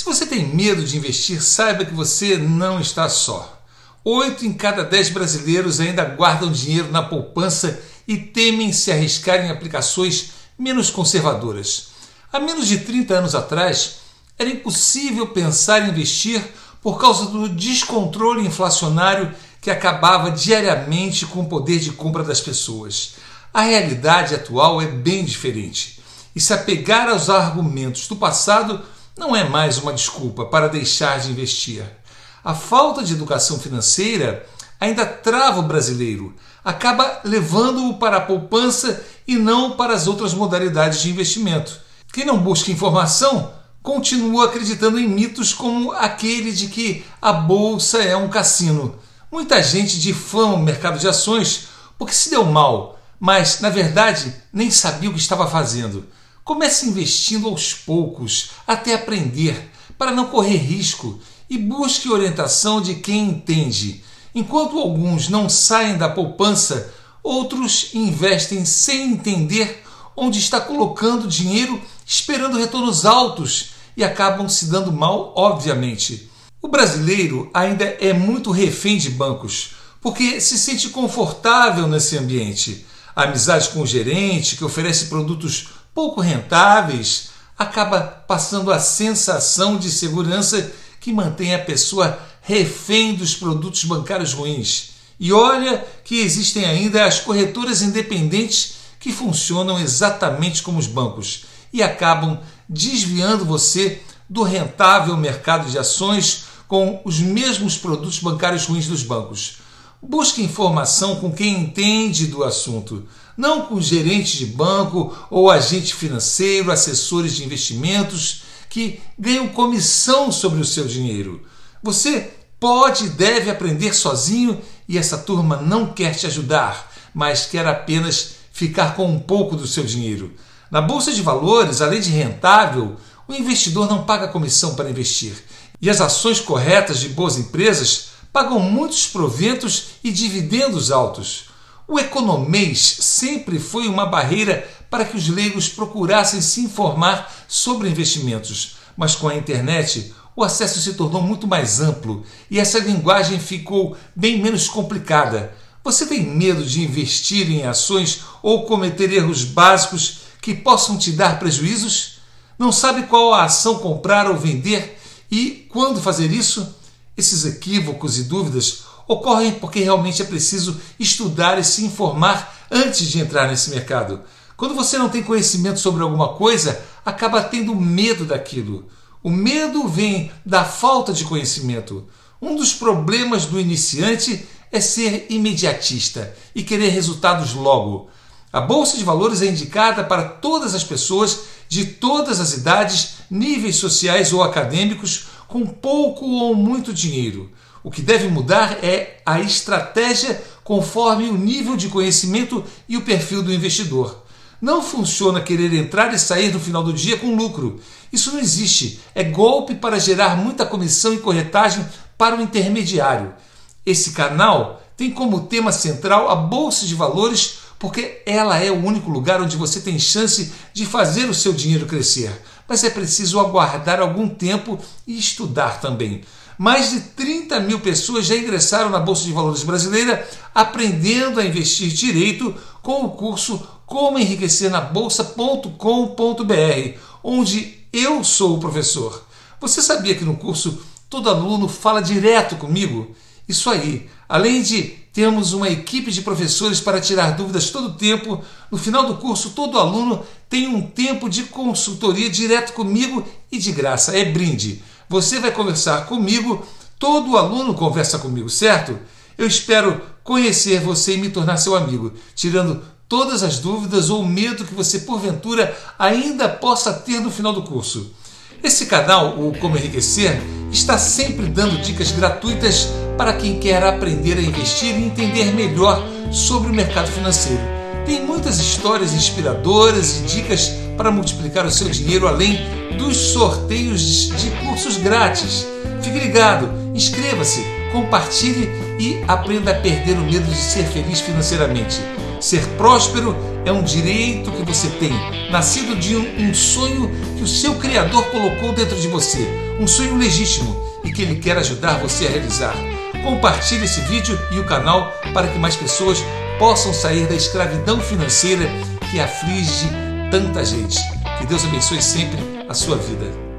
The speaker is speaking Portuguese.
Se você tem medo de investir, saiba que você não está só. Oito em cada dez brasileiros ainda guardam dinheiro na poupança e temem se arriscar em aplicações menos conservadoras. Há menos de 30 anos atrás, era impossível pensar em investir por causa do descontrole inflacionário que acabava diariamente com o poder de compra das pessoas. A realidade atual é bem diferente. E se apegar aos argumentos do passado não é mais uma desculpa para deixar de investir. A falta de educação financeira ainda trava o brasileiro, acaba levando-o para a poupança e não para as outras modalidades de investimento. Quem não busca informação continua acreditando em mitos como aquele de que a bolsa é um cassino. Muita gente difama o mercado de ações porque se deu mal, mas na verdade nem sabia o que estava fazendo. Comece investindo aos poucos, até aprender, para não correr risco e busque orientação de quem entende. Enquanto alguns não saem da poupança, outros investem sem entender onde está colocando dinheiro esperando retornos altos e acabam se dando mal, obviamente. O brasileiro ainda é muito refém de bancos, porque se sente confortável nesse ambiente. A amizade com o gerente, que oferece produtos pouco rentáveis, acaba passando a sensação de segurança que mantém a pessoa refém dos produtos bancários ruins. E olha que existem ainda as corretoras independentes que funcionam exatamente como os bancos e acabam desviando você do rentável mercado de ações com os mesmos produtos bancários ruins dos bancos. Busque informação com quem entende do assunto, não com gerentes de banco ou agente financeiro, assessores de investimentos que ganham comissão sobre o seu dinheiro. Você pode e deve aprender sozinho e essa turma não quer te ajudar, mas quer apenas ficar com um pouco do seu dinheiro. Na bolsa de valores, além de rentável, o investidor não paga comissão para investir. E as ações corretas de boas empresas pagam muitos proventos e dividendos altos. O economês sempre foi uma barreira para que os leigos procurassem se informar sobre investimentos, mas com a internet o acesso se tornou muito mais amplo e essa linguagem ficou bem menos complicada. Você tem medo de investir em ações ou cometer erros básicos que possam te dar prejuízos? Não sabe qual a ação comprar ou vender e quando fazer isso? Esses equívocos e dúvidas ocorrem porque realmente é preciso estudar e se informar antes de entrar nesse mercado. Quando você não tem conhecimento sobre alguma coisa, acaba tendo medo daquilo. O medo vem da falta de conhecimento. Um dos problemas do iniciante é ser imediatista e querer resultados logo. A bolsa de valores é indicada para todas as pessoas de todas as idades, níveis sociais ou acadêmicos, com pouco ou muito dinheiro. O que deve mudar é a estratégia conforme o nível de conhecimento e o perfil do investidor. Não funciona querer entrar e sair no final do dia com lucro. Isso não existe. É golpe para gerar muita comissão e corretagem para o intermediário. Esse canal tem como tema central a bolsa de valores porque ela é o único lugar onde você tem chance de fazer o seu dinheiro crescer. Mas é preciso aguardar algum tempo e estudar também. Mais de 30 mil pessoas já ingressaram na Bolsa de Valores brasileira aprendendo a investir direito com o curso Como Enriquecer na Bolsa.com.br, onde eu sou o professor. Você sabia que no curso todo aluno fala direto comigo? Isso aí, além de temos uma equipe de professores para tirar dúvidas todo o tempo. No final do curso, todo aluno tem um tempo de consultoria direto comigo e de graça. É brinde. Você vai conversar comigo, todo aluno conversa comigo, certo? Eu espero conhecer você e me tornar seu amigo, tirando todas as dúvidas ou medo que você porventura ainda possa ter no final do curso. Esse canal, o Como Enriquecer, está sempre dando dicas gratuitas para quem quer aprender a investir e entender melhor sobre o mercado financeiro. Tem muitas histórias inspiradoras e dicas para multiplicar o seu dinheiro além dos sorteios de cursos grátis. Fique ligado, inscreva-se, compartilhe e aprenda a perder o medo de ser feliz financeiramente. Ser próspero é um direito que você tem, nascido de um sonho que o seu Criador colocou dentro de você. Um sonho legítimo e que Ele quer ajudar você a realizar. Compartilhe esse vídeo e o canal para que mais pessoas possam sair da escravidão financeira que aflige tanta gente. Que Deus abençoe sempre a sua vida.